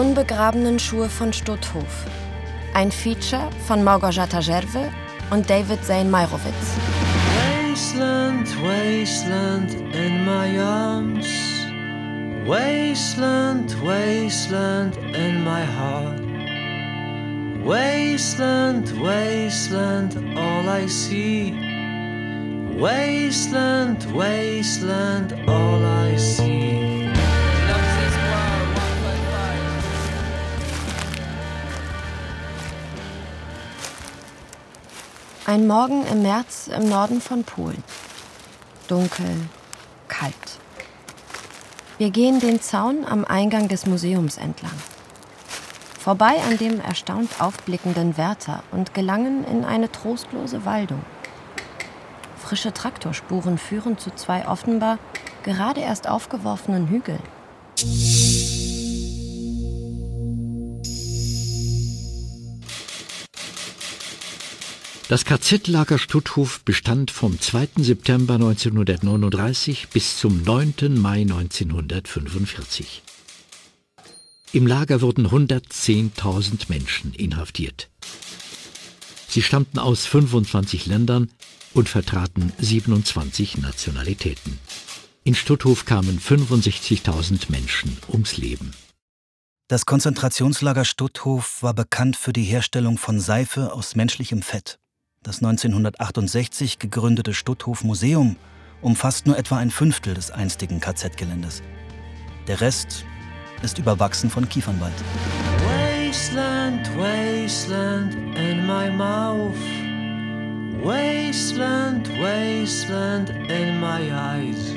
unbegrabenen Schuhe von Stutthof. Ein Feature von Małgorzata Żerwy und David Zane Meirowitz. Wasteland, wasteland in my arms. Wasteland, wasteland in my heart. Wasteland, wasteland, all I see. Wasteland, wasteland, all I see. Ein Morgen im März im Norden von Polen. Dunkel, kalt. Wir gehen den Zaun am Eingang des Museums entlang. Vorbei an dem erstaunt aufblickenden Wärter und gelangen in eine trostlose Waldung. Frische Traktorspuren führen zu zwei offenbar gerade erst aufgeworfenen Hügeln. Das KZ-Lager Stutthof bestand vom 2. September 1939 bis zum 9. Mai 1945. Im Lager wurden 110.000 Menschen inhaftiert. Sie stammten aus 25 Ländern und vertraten 27 Nationalitäten. In Stutthof kamen 65.000 Menschen ums Leben. Das Konzentrationslager Stutthof war bekannt für die Herstellung von Seife aus menschlichem Fett. Das 1968 gegründete Stutthof Museum umfasst nur etwa ein Fünftel des einstigen KZ-Geländes. Der Rest ist überwachsen von Kiefernwald. Wasteland, wasteland in my mouth. Wasteland, wasteland in my eyes.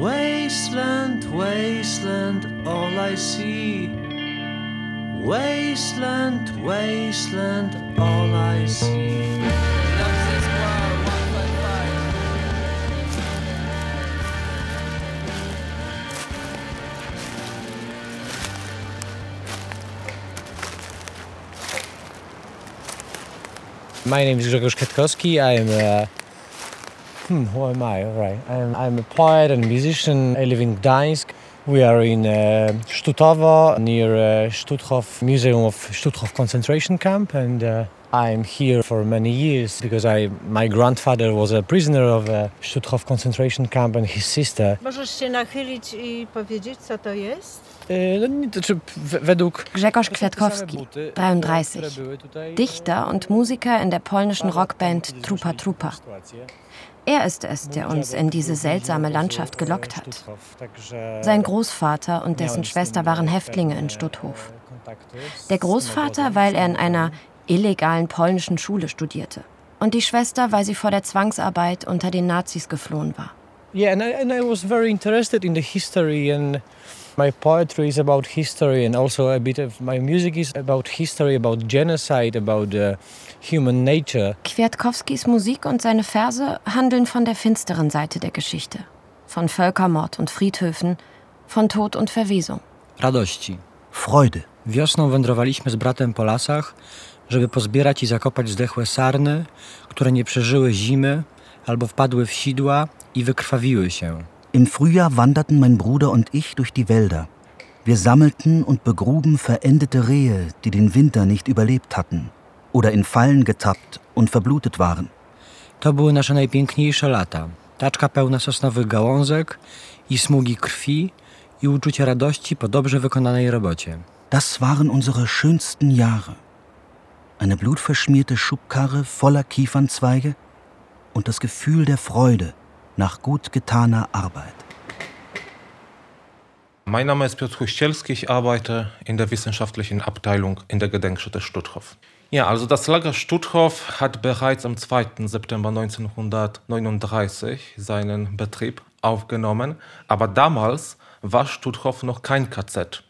Wasteland, wasteland, all I see. Wasteland, wasteland, all I see. My name is Grzegorz Kwiatkowski. I'm uh, hmm, who am I? Right. I'm, I'm a poet and musician. I live in Gdańsk. We are in uh, Stutovo, near uh, Stutthof Museum of Stutthof concentration camp, and uh, I'm here for many years because I, my grandfather was a prisoner of a Stutthof concentration camp and his sister. Możesz się nachylić i powiedzieć, co to jest? E, Grzegorz Kwiatkowski, 33, Dichter und Musiker in der polnischen Rockband Trupa Trupa. Er ist es, der uns in diese seltsame Landschaft gelockt hat. Sein Großvater und dessen Schwester waren Häftlinge in Stutthof. Der Großvater, weil er in einer illegalen polnischen Schule studierte. Und die Schwester, weil sie vor der Zwangsarbeit unter den Nazis geflohen war. Yeah, and I, and I was very interested in the history and my poetry is about history and also a bit of my music is about history, about genocide, about uh, human nature. Kwiatkowskis Musik und seine Verse handeln von der finsteren Seite der Geschichte. Von Völkermord und Friedhöfen, von Tod und Verwesung. Radości. Freude. Wiosną wędrowaliśmy z bratem po lasach, żeby pozbierać i zakopać zdechłe sarny, które nie przeżyły zimy albo wpadły w sidła i wykrwawiły się. Im Frühjahr wanderten mein Bruder und ich durch die Wälder. Wir sammelten und begruben verendete Rehe, die den Winter nicht überlebt hatten oder in Fallen getappt und verblutet waren. To były nasze najpiękniejsze lata. Taczka pełna sosnowych gałązek i smugi krwi i uczucie radości po dobrze wykonanej robocie. Das waren unsere schönsten Jahre. Eine blutverschmierte Schubkarre voller Kiefernzweige und das Gefühl der Freude nach gut getaner Arbeit. Mein Name ist Piotr Huścielski, ich arbeite in der wissenschaftlichen Abteilung in der Gedenkstätte Stutthof. Ja, also das Lager Stutthof hat bereits am 2. September 1939 seinen Betrieb aufgenommen, aber damals war Stutthof noch kein KZ.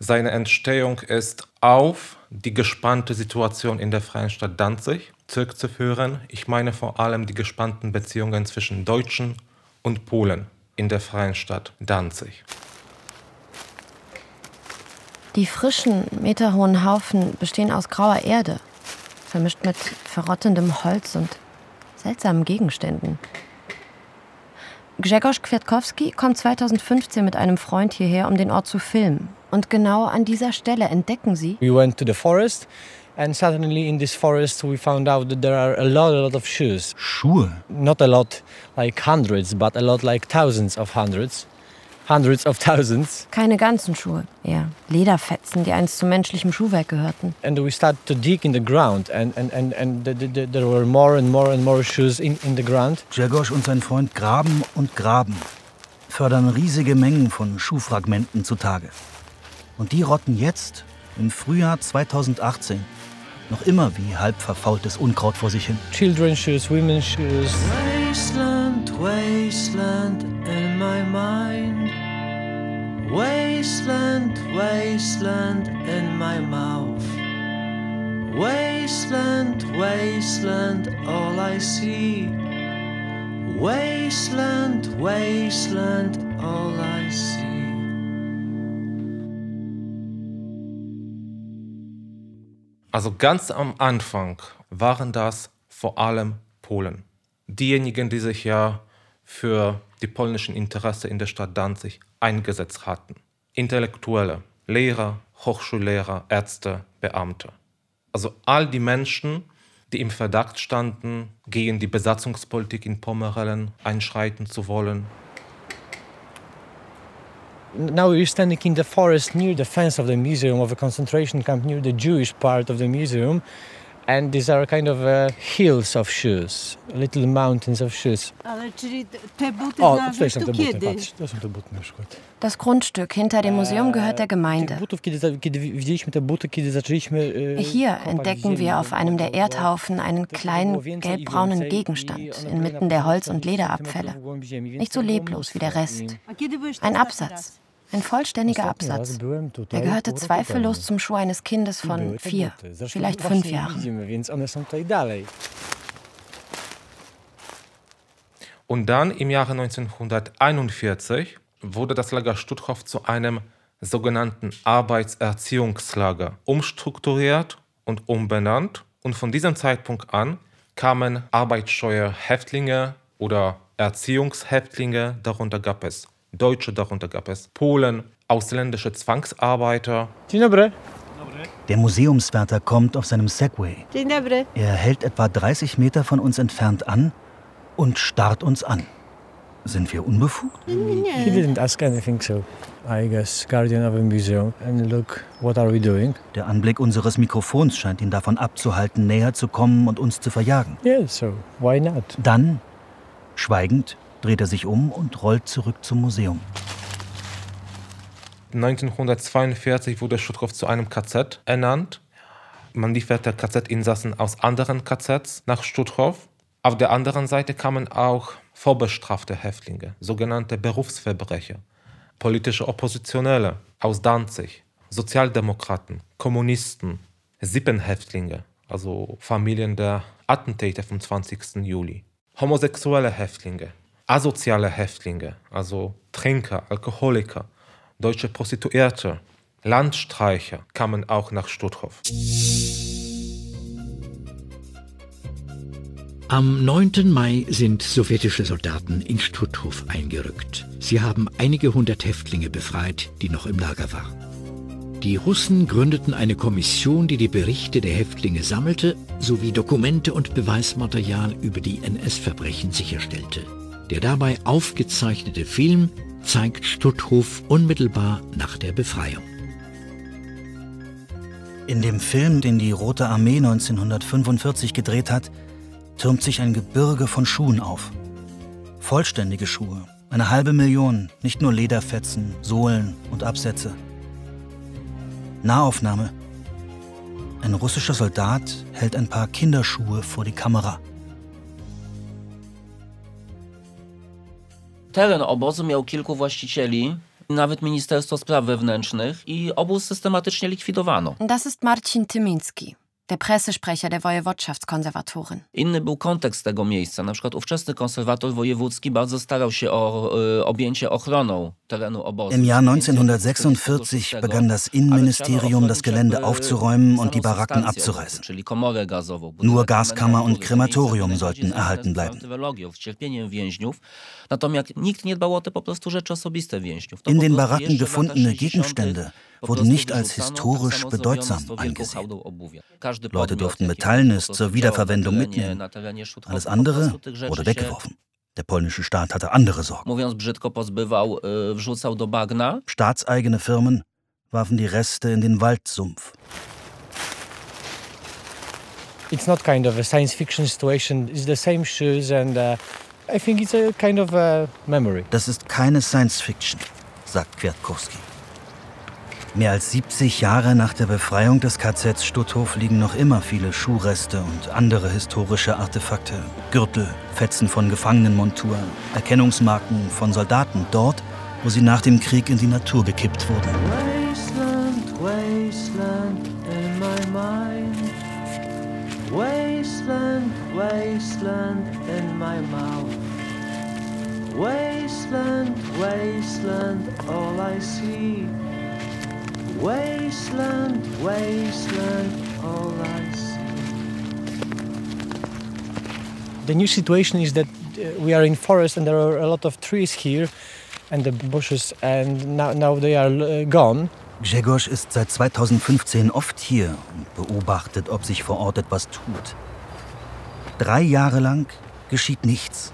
Seine Entstehung ist auf die gespannte Situation in der Freien Stadt Danzig zurückzuführen. Ich meine vor allem die gespannten Beziehungen zwischen Deutschen und Polen in der Freien Stadt Danzig. Die frischen, meterhohen Haufen bestehen aus grauer Erde, vermischt mit verrottendem Holz und seltsamen Gegenständen. Grzegorz Kwiatkowski kommt 2015 mit einem Freund hierher, um den Ort zu filmen. Und genau an dieser Stelle entdecken sie. We went to the forest and suddenly in this forest we found out that there are a lot, a lot of shoes. Schuhe? Not a lot like hundreds, but a lot like thousands of hundreds. Hundreds of thousands. Keine ganzen Schuhe, eher Lederfetzen, die einst zu menschlichem Schuhwerk gehörten. And we started to dig in the ground and, and, and, and the, the, there were more and more and more shoes in, in the ground. Grzegorz und sein Freund graben und graben, fördern riesige Mengen von Schuhfragmenten zutage. Und die rotten jetzt, im Frühjahr 2018, noch immer wie halb verfaultes Unkraut vor sich hin. Children's shoes, women's shoes. Wasteland, wasteland in my mind. Wasteland, wasteland in my mouth. Wasteland, wasteland, all I see. Wasteland, wasteland, all I see. Also ganz am Anfang waren das vor allem Polen. Diejenigen, die sich ja für die polnischen Interessen in der Stadt Danzig eingesetzt hatten. Intellektuelle, Lehrer, Hochschullehrer, Ärzte, Beamte. Also all die Menschen, die im Verdacht standen, gegen die Besatzungspolitik in Pomerellen einschreiten zu wollen, now we're standing in the forest near the fence of the museum of a concentration camp near the Jewish part of the museum. And these are kind of uh, hills of shoes, little mountains of shoes. Ale czyli te buty O, znalazłeś tutaj są tu te buty, kiedy? patrz, to są te buty na przykład. Das Grundstück hinter dem Museum gehört der Gemeinde. Hier entdecken wir auf einem der Erdhaufen einen kleinen gelbbraunen Gegenstand inmitten der Holz- und Lederabfälle. Nicht so leblos wie der. Rest. Ein Absatz. Ein vollständiger Absatz. Er gehörte zweifellos zum Schuh eines Kindes von vier, vielleicht fünf Jahren. Und dann im Jahre 1941 wurde das Lager Stutthof zu einem sogenannten Arbeitserziehungslager umstrukturiert und umbenannt. Und von diesem Zeitpunkt an kamen arbeitsscheue Häftlinge oder Erziehungshäftlinge, darunter gab es Deutsche, darunter gab es Polen, ausländische Zwangsarbeiter. Dzień dobry. Der Museumswärter kommt auf seinem Segway. Dzień dobry. Er hält etwa 30 Meter von uns entfernt an und starrt uns an. Sind wir unbefugt? He didn't ask anything, so I guess guardian of a museum. And look, what are we doing? Der Anblick unseres Mikrofons scheint ihn davon abzuhalten, näher zu kommen und uns zu verjagen. Yeah, so why not? Dann, schweigend, dreht er sich um und rollt zurück zum Museum. 1942 wurde Stutthof zu einem KZ ernannt. Man lieferte KZ-Insassen aus anderen KZs nach Stutthof. Auf der anderen Seite kamen auch vorbestrafte Häftlinge, sogenannte Berufsverbrecher, politische Oppositionelle aus Danzig, Sozialdemokraten, Kommunisten, Sippenhäftlinge, also Familien der Attentäter vom 20. Juli, homosexuelle Häftlinge, asoziale Häftlinge, also Trinker, Alkoholiker, deutsche Prostituierte, Landstreicher kamen auch nach Stutthof. Am 9. Mai sind sowjetische Soldaten in Stutthof eingerückt. Sie haben einige hundert Häftlinge befreit, die noch im Lager waren. Die Russen gründeten eine Kommission, die die Berichte der Häftlinge sammelte, sowie Dokumente und Beweismaterial über die NS-Verbrechen sicherstellte. Der dabei aufgezeichnete Film zeigt Stutthof unmittelbar nach der Befreiung. In dem Film, den die Rote Armee 1945 gedreht hat, türmt sich ein Gebirge von Schuhen auf. Vollständige Schuhe, eine halbe Million, nicht nur Lederfetzen, Sohlen und Absätze. Nahaufnahme. Ein russischer Soldat hält ein paar Kinderschuhe vor die Kamera. Teren obozu miał kilku właścicieli, nawet Ministerstwo Spraw Wewnętrznych i obóz systematycznie likwidowano. Das ist Marcin Tymiński, der Pressesprecher der Wojewodschaftskonservatorin. Inny był kontekst tego miejsca. Na przykład ówczesny konserwator wojewódzki bardzo starał się o y, objęcie ochroną terenu obozu. Im Jahr Więc 1946 begann das Innenministerium, das Gelände aufzuräumen und die Baracken abzureißen. Czyli komorę gazową. Nur Gaskammer und Krematorium sollten erhalten bleiben. Z cierpieniem więźniów. Natomiast nikt nie dbał o te po prostu rzeczy osobiste więźniów. To In den Baracken gefundene 60. Gegenstände wurden nicht als historisch bedeutsam angesehen. Leute durften Metallnis zur Wiederverwendung mitnehmen. Alles andere wurde weggeworfen. Der polnische Staat hatte andere Sorgen. Staatseigene Firmen warfen die Reste in den Waldsumpf. It's not kind of a science fiction situation. It's the same shoes and uh, I think it's a kind of a memory. Das ist keine Science Fiction, sagt Kwiatkowski. Mehr als 70 Jahre nach der Befreiung des KZ Stutthof liegen noch immer viele Schuhreste und andere historische Artefakte, Gürtel, Fetzen von Gefangenenmonturen, Erkennungsmarken von Soldaten dort, wo sie nach dem Krieg in die Natur gekippt wurden. Wasteland, wasteland in my mind. Wasteland, wasteland in my mouth. Wasteland, wasteland, all I see. Wasteland, wasteland, all I see. The new situation is that uh, we are in forest and there are a lot of trees here and the bushes and now, now they are uh, gone. Grzegorz ist seit 2015 oft hier und beobachtet, ob sich vor Ort etwas tut. Drei Jahre lang geschieht nichts.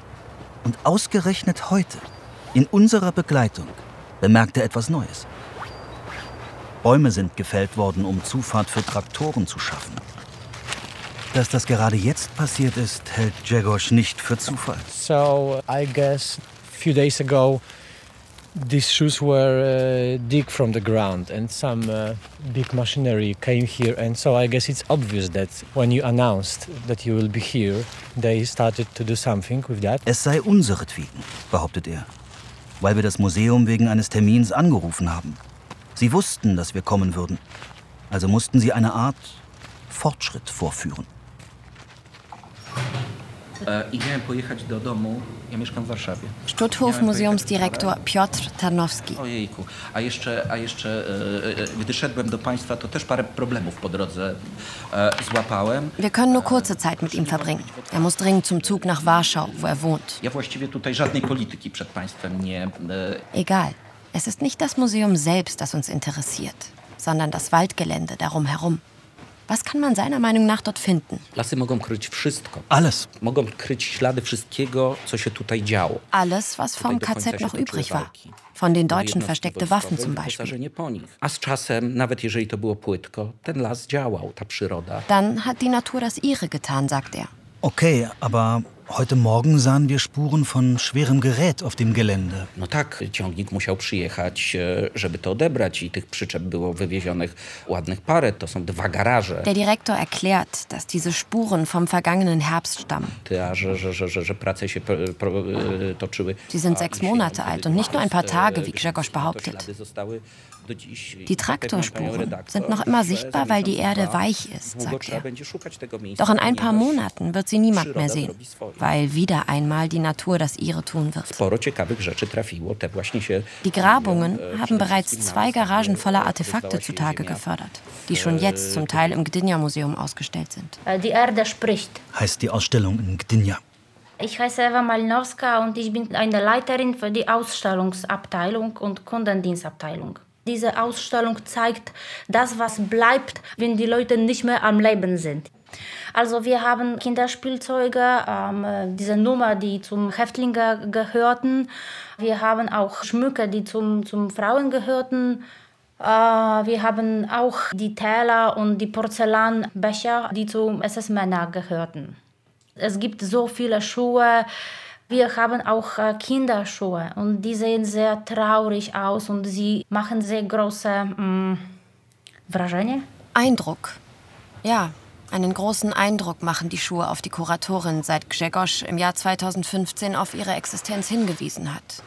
Und ausgerechnet heute, in unserer Begleitung, bemerkt er etwas Neues. Bäume sind gefällt worden, um Zufahrt für Traktoren zu schaffen. Dass das gerade jetzt passiert ist, hält Grzegorz nicht für Zufall. So, I guess a few days ago these shoes were uh, dig from the ground and some uh, big machinery came here and so i guess it's obvious that when you announced that you will be here they started to do something with that es sei unseretwegen behauptet er weil wir das museum wegen eines termins angerufen haben sie wussten dass wir kommen würden also mussten sie eine art fortschritt vorführen Warszawie. Stutthof Museumsdirektor Piotr Tarnowski. Ojejku, a jeszcze, a jeszcze gdy szedłem do Państwa, to też parę problemów po drodze złapałem. Wir können nur kurze Zeit mit ihm verbringen. Er muss dringend zum Zug nach Warschau, wo er wohnt. Ja właściwie tutaj żadnej polityki przed Państwem nie... Egal. Es ist nicht das Museum selbst, das uns interessiert, sondern das Waldgelände darum herum. Was kann man seiner Meinung nach dort finden? Lasy mogą kryć wszystko. Alles. Mogą kryć ślady wszystkiego, co się tutaj działo. Alles, was vom KZ noch übrig war. Von den Deutschen versteckte Waffen zum Beispiel. A z czasem, nawet jeżeli to było płytko, ten las działał, ta przyroda. Dann hat die Natur das ihre getan, sagt er. Okay, aber Heute Morgen sahen wir Spuren von schwerem Gerät auf dem Gelände. No tak, ciągnik musiał przyjechać, żeby to odebrać i tych przyczep było wywiezionych ładnych parę. To są dwa garaże. Der Direktor erklärt, dass diese Spuren vom vergangenen Herbst stammen. A że, że, że, że, że prace się toczyły. Sie sind sechs Monate alt und nicht nur ein paar Tage, wie Grzegorz behauptet. Die Traktorspuren sind noch immer sichtbar, weil die Erde weich ist, sagt er. Doch in ein paar Monaten wird sie niemand mehr sehen, weil wieder einmal die Natur das ihre tun wird. Die Grabungen haben bereits zwei Garagen voller Artefakte zutage gefördert, die schon jetzt zum Teil im Gdynia-Museum ausgestellt sind. Die Erde spricht. Heißt die Ausstellung in Gdynia. Ich heiße Eva Malinowska und ich bin eine Leiterin für die Ausstellungsabteilung und Kundendienstabteilung. Diese Ausstellung zeigt das, was bleibt, wenn die Leute nicht mehr am Leben sind. Also wir haben Kinderspielzeuge, ähm, diese Nummer, die zum Häftlinge gehörten. Wir haben auch Schmücke, die zum, zum Frauen gehörten. Äh, wir haben auch die Teller und die Porzellanbecher, die zum SS-Männer gehörten. Es gibt so viele Schuhe, wir haben auch äh, Kinderschuhe und die sehen sehr traurig aus und sie machen sehr große mm, Wrażenie. Eindruck. Ja, einen großen Eindruck machen die Schuhe auf die Kuratorin, seit Grzegorz im Jahr 2015 auf ihre Existenz hingewiesen hat.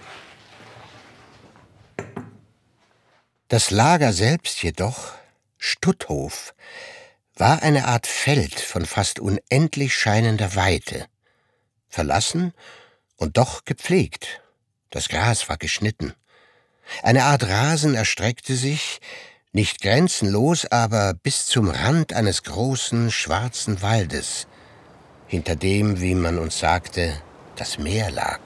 Das Lager selbst jedoch, Stutthof, war eine Art Feld von fast unendlich scheinender Weite. Verlassen und doch gepflegt. Das Gras war geschnitten. Eine Art Rasen erstreckte sich, nicht grenzenlos, aber bis zum Rand eines großen, schwarzen Waldes, hinter dem, wie man uns sagte, das Meer lag.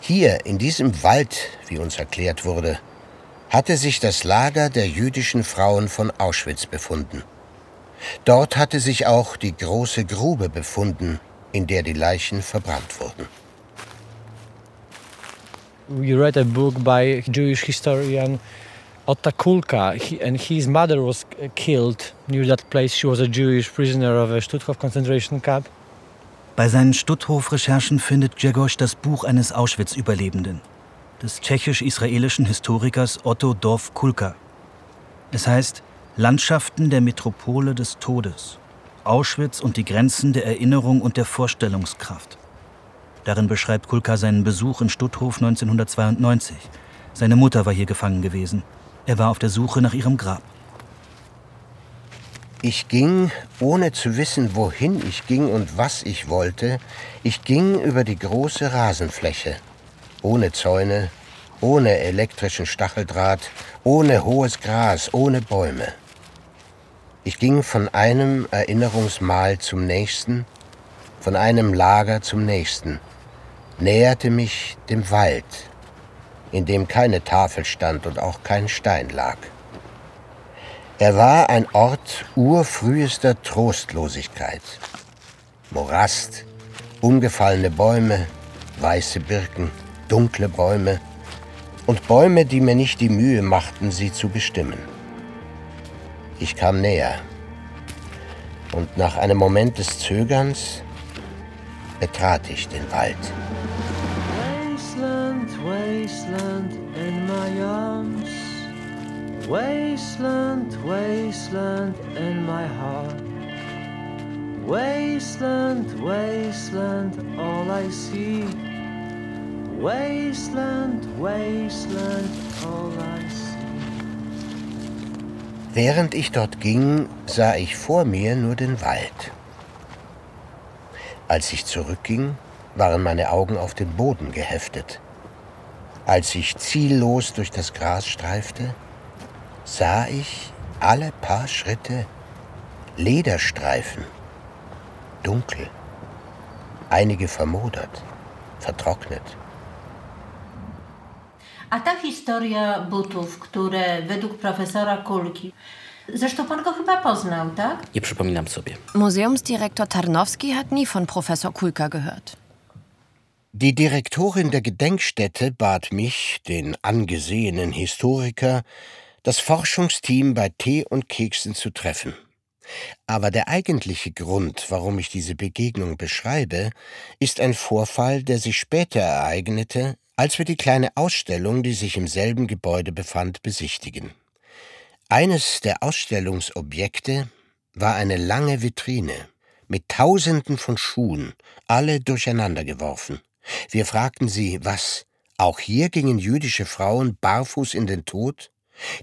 Hier, in diesem Wald, wie uns erklärt wurde, hatte sich das Lager der jüdischen Frauen von Auschwitz befunden. Dort hatte sich auch die große Grube befunden, in der die Leichen verbrannt wurden. We read a book by Jewish historian Otta Kulka, he, and his mother was killed near that place. She was a Jewish prisoner of a Stutthof concentration camp. Bei seinen Stutthof-Recherchen findet Grzegorz das Buch eines Auschwitz-Überlebenden, des tschechisch-israelischen Historikers Otto Dorf Kulka. Es heißt Landschaften der Metropole des Todes, Auschwitz und die Grenzen der Erinnerung und der Vorstellungskraft. Darin beschreibt Kulka seinen Besuch in Stutthof 1992. Seine Mutter war hier gefangen gewesen. Er war auf der Suche nach ihrem Grab. Ich ging, ohne zu wissen, wohin ich ging und was ich wollte, ich ging über die große Rasenfläche, ohne Zäune, ohne elektrischen Stacheldraht, ohne hohes Gras, ohne Bäume. Ich ging von einem Erinnerungsmal zum nächsten, von einem Lager zum nächsten, näherte mich dem Wald, in dem keine Tafel stand und auch kein Stein lag. Er war ein Ort urfrühester Trostlosigkeit. Morast, umgefallene Bäume, weiße Birken, dunkle Bäume und Bäume, die mir nicht die Mühe machten, sie zu bestimmen. Ich kam näher und nach einem Moment des Zögerns betrat ich den Wald. Wasteland, wasteland in my arms. Wasteland, wasteland in my heart. Wasteland, wasteland, all I see. Wasteland, wasteland, all I see. Während ich dort ging, sah ich vor mir nur den Wald. Als ich zurückging, waren meine Augen auf den Boden geheftet. Als ich ziellos durch das Gras streifte, sah ich alle paar Schritte Lederstreifen, dunkel, einige vermodert, vertrocknet. A ta historia butów, które według profesora Kulki, zresztą pan go chyba poznał, tak? Nie przypominam sobie. Museumsdirektor Tarnowski hat nie von Professor Kulka gehört. Die Direktorin der Gedenkstätte bat mich, den angesehenen Historiker, das Forschungsteam bei Tee und Keksen zu treffen. Aber der eigentliche Grund, warum ich diese Begegnung beschreibe, ist ein Vorfall, der sich später ereignete, als wir die kleine Ausstellung, die sich im selben Gebäude befand, besichtigen. Eines der Ausstellungsobjekte war eine lange Vitrine mit Tausenden von Schuhen, alle durcheinander geworfen. Wir fragten sie, was? Auch hier gingen jüdische Frauen barfuß in den Tod?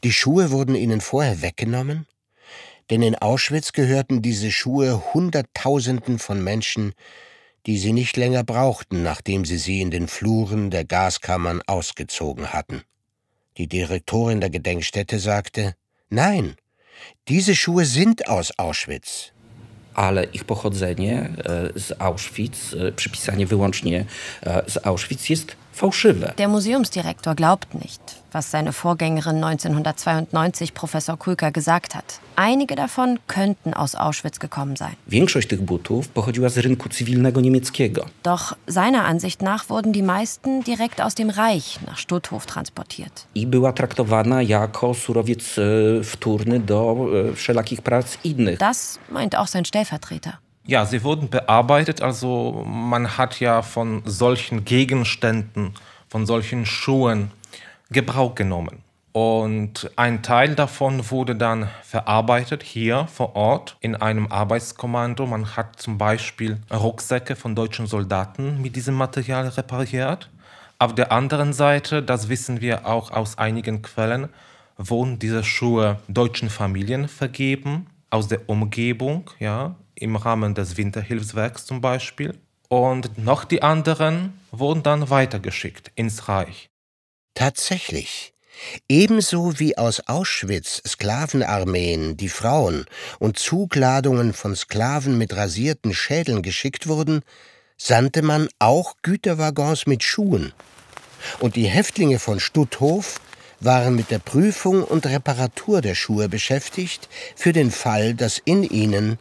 Die Schuhe wurden ihnen vorher weggenommen? Denn in Auschwitz gehörten diese Schuhe Hunderttausenden von Menschen, die sie nicht länger brauchten, nachdem sie sie in den Fluren der Gaskammern ausgezogen hatten. Die Direktorin der Gedenkstätte sagte, Nein, diese Schuhe sind aus Auschwitz. ale ich pochodzenie z Auschwitz, przypisanie wyłącznie z Auschwitz jest fałszywe. Der Museumsdirektor glaubt nicht, was seine Vorgängerin 1992 Professor Kulka gesagt hat. Einige davon könnten aus Auschwitz gekommen sein. Większość tych butów pochodziła z rynku cywilnego niemieckiego. Doch seiner Ansicht nach wurden die meisten direkt aus dem Reich nach Stutthof transportiert. I była traktowana jako surowiec wtórny do wszelakich prac innych. Das meint auch sein Stellvertreter. Ja, sie wurden bearbeitet, also man hat ja von solchen Gegenständen, von solchen Schuhen Gebrauch genommen. Und ein Teil davon wurde dann verarbeitet hier vor Ort in einem Arbeitskommando. Man hat zum Beispiel Rucksäcke von deutschen Soldaten mit diesem Material repariert. Auf der anderen Seite, das wissen wir auch aus einigen Quellen, wurden diese Schuhe deutschen Familien vergeben, aus der Umgebung, ja, im Rahmen des Winterhilfswerks zum Beispiel. Und noch die anderen wurden dann weitergeschickt ins Reich. Tatsächlich. Ebenso wie aus Auschwitz Sklavenarmeen, die Frauen und Zugladungen von Sklaven mit rasierten Schädeln geschickt wurden, sandte man auch Güterwaggons mit Schuhen. Und die Häftlinge von Stutthof waren mit der Prüfung und Reparatur der Schuhe beschäftigt, für den Fall, dass in ihnen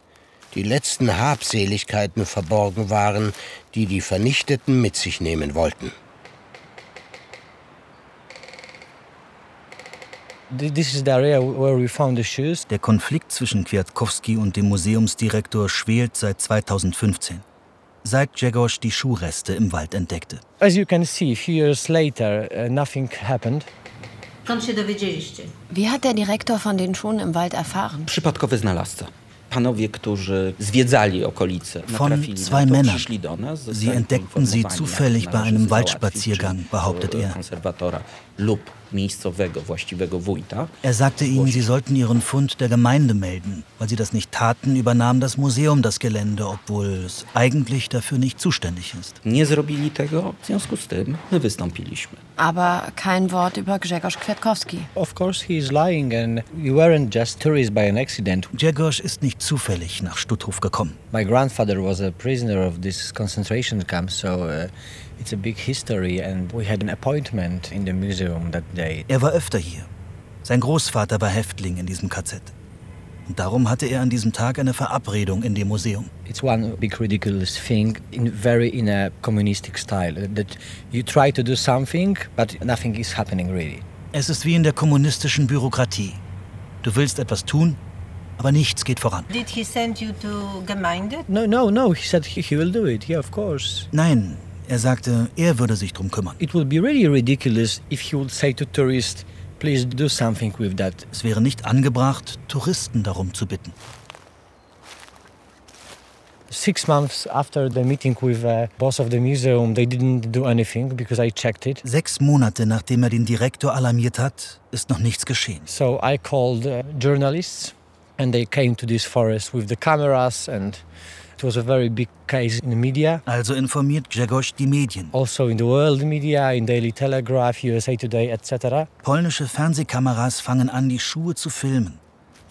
die letzten Habseligkeiten verborgen waren, die die Vernichteten mit sich nehmen wollten. Der Konflikt zwischen Kwiatkowski und dem Museumsdirektor schwelt seit 2015, seit Grzegorz die Schuhreste im Wald entdeckte. As you can see, a few years later, uh, nothing happened. Wie hat der Direktor von den Schuhen im Wald erfahren? Panowie, którzy zwiedzali okolice, Von zwei Männern. Sie entdeckten sie zufällig bei einem Waldspaziergang, behauptet er. Lub miejscowego, właściwego wójta. Er sagte ihnen, sie sollten ihren Fund der Gemeinde melden. Weil sie das nicht taten, übernahm das Museum das Gelände, obwohl es eigentlich dafür nicht zuständig ist. Nie zrobili tego, w związku z tym my wystąpiliśmy. Aber kein Wort über Grzegorz Kwiatkowski. Of course he is lying and you weren't just tourists by an accident. Grzegorz ist nicht zufällig nach Stutthof gekommen. My grandfather was a prisoner of this concentration camp, so uh, It's a big history and we had an appointment in the museum that day. Er war öfter hier. Sein Großvater war Häftling in diesem KZ. Und darum hatte er an diesem Tag eine Verabredung in dem Museum. It's one big ridiculous thing in very in a communistic style that you try to do something but nothing is happening really. Es ist wie in der kommunistischen Bürokratie. Du willst etwas tun, aber nichts geht voran. Did he send you to Gemeinde? No, no, no. He said he, he will do it. Yeah, of course. Nein, er sagte, er würde sich drum kümmern. It would be really ridiculous if he would say to tourists, please do something with that. Es wäre nicht angebracht, Touristen darum zu bitten. Six months after the meeting with the boss of the museum, they didn't do anything because I checked it. Sechs Monate nachdem er den Direktor alarmiert hat, ist noch nichts geschehen. So I called uh, journalists and they came to this forest with the cameras and It was a very big case in the media. Also informiert Grzegorz die Medien. Also in the world media, in Daily Telegraph, USA Today, etc. Polnische Fernsehkameras fangen an, die Schuhe zu filmen,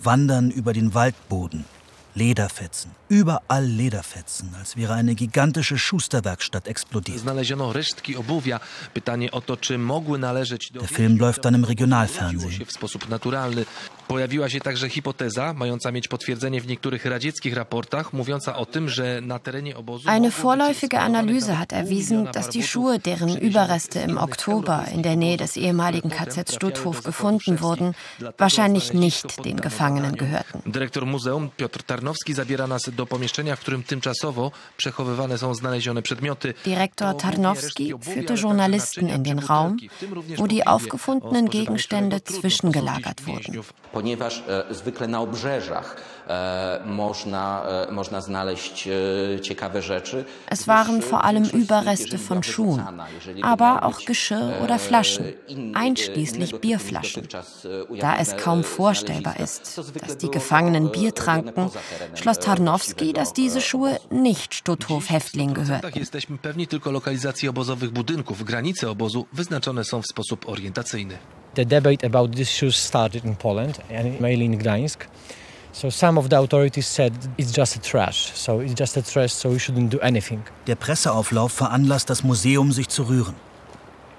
wandern über den Waldboden, Lederfetzen. Überall Lederfetzen, als wäre eine gigantische Schusterwerkstatt explodiert. Der Film läuft dann im Regionalfernsehen. Pojawiła się także hipoteza, mająca mieć potwierdzenie w niektórych radzieckich raportach, mówiąca o tym, że na terenie obozu... Eine vorläufige Analyse hat erwiesen, dass die Schuhe, deren Überreste im Oktober in der Nähe des ehemaligen KZ Stutthof gefunden wurden, wahrscheinlich nicht den Gefangenen gehörten. Dyrektor muzeum Piotr Tarnowski zabiera nas do pomieszczenia, w którym tymczasowo przechowywane są znalezione przedmioty. Dyrektor Tarnowski führte Journalisten in den Raum, wo die aufgefundenen Gegenstände zwischengelagert wurden. Ponieważ e, zwykle na obrzeżach e, e, rzeczy. Es waren vor allem Überreste von Schuhen, aber auch Geschirr oder Flaschen, einschließlich Bierflaschen. Da es kaum vorstellbar ist, dass die Gefangenen Bier tranken, schloss Tarnowski, dass diese Schuhe nicht Stutthof-Häftling gehörten. Jesteśmy pewni tylko lokalizacji obozowych budynków. Granice obozu wyznaczone są w sposób orientacyjny. The debate about these shoes started in Poland, and mainly in Gdańsk. So some of the authorities said it's just a trash. So it's just a trash, so we shouldn't do anything. Der Presseauflauf veranlasst das Museum, sich zu rühren.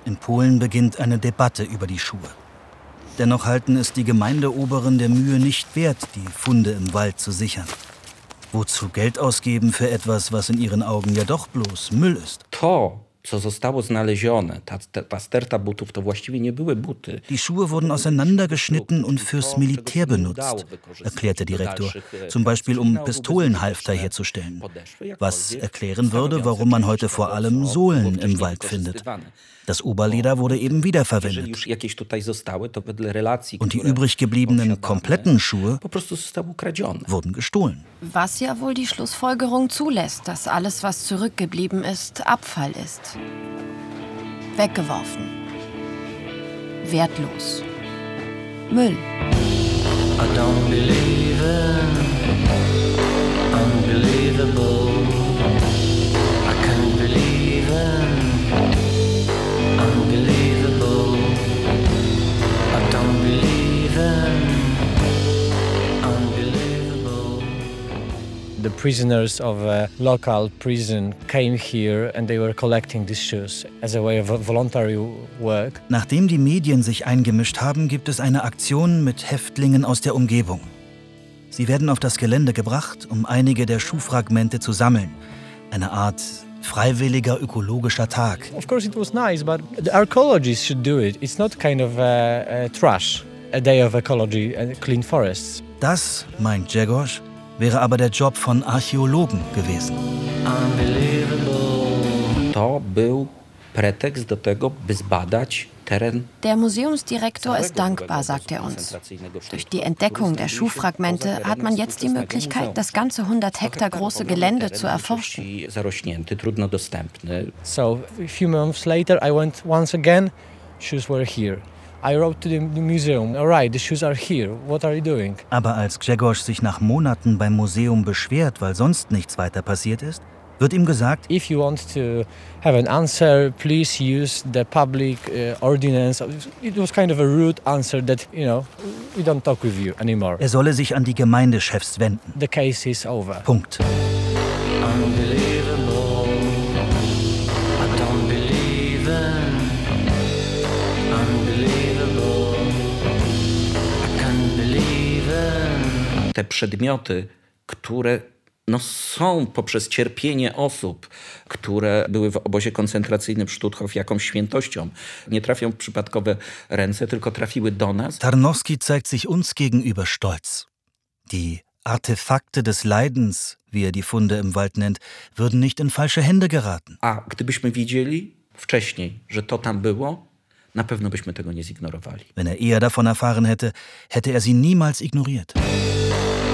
In Polen beginnt eine Debatte über die Schuhe. Dennoch halten es die Gemeindeoberen der Mühe nicht wert, die Funde im Wald zu sichern. Wozu Geld ausgeben für etwas, was in ihren Augen ja doch bloß Müll ist? To Die Schuhe wurden auseinandergeschnitten und fürs Militär benutzt, erklärte der Direktor. Zum Beispiel um Pistolenhalfter herzustellen. Was erklären würde, warum man heute vor allem Sohlen im Wald findet. Das Oberleder wurde eben wiederverwendet. Und die übrig gebliebenen kompletten Schuhe wurden gestohlen. Was ja wohl die Schlussfolgerung zulässt, dass alles, was zurückgeblieben ist, Abfall ist. Weggeworfen. Wertlos. Müll. I don't believe in unbelievable. Prisoners of a local prison came here and they were collecting these shoes as a way of voluntary work. Nachdem die Medien sich eingemischt haben, gibt es eine Aktion mit Häftlingen aus der Umgebung. Sie werden auf das Gelände gebracht, um einige der Schuhfragmente zu sammeln. Eine Art freiwilliger ökologischer Tag. Of course it was nice, but the archaeologists should do it. It's not kind of a, a trash, a day of ecology and clean forests. Das, meint Jegos, wäre aber der Job von Archäologen gewesen. Der Museumsdirektor ist dankbar, sagt er uns. Durch die Entdeckung der Schuhfragmente hat man jetzt die Möglichkeit, das ganze 100 Hektar große Gelände zu erforschen. So, a few months later, I went once again. Shoes were here. I wrote to the museum, all right, the shoes are here. What are you doing? Aber als Grzegorz sich nach Monaten beim Museum beschwert, weil sonst nichts weiter passiert ist, wird ihm gesagt, if you want to have an answer, please use the public uh, ordinance. It was kind of a rude answer that, you know, we don't talk with you anymore. Er solle sich an die Gemeindechefs wenden. The case is over. Punkt. Te przedmioty, które no, są poprzez cierpienie osób, które były w obozie koncentracyjnym w Stutthof jakąś świętością. Nie trafią w przypadkowe ręce, tylko trafiły do nas. Tarnowski zeigt sich uns gegenüber stolz. Die Artefakte des Leidens, wie er die Funde im Wald nennt, würden nicht in falsche Hände geraten. A gdybyśmy wiedzieli wcześniej, że to tam było, na pewno byśmy tego nie zignorowali. Wenn er eher davon erfahren hätte, hätte er sie niemals ignoriert.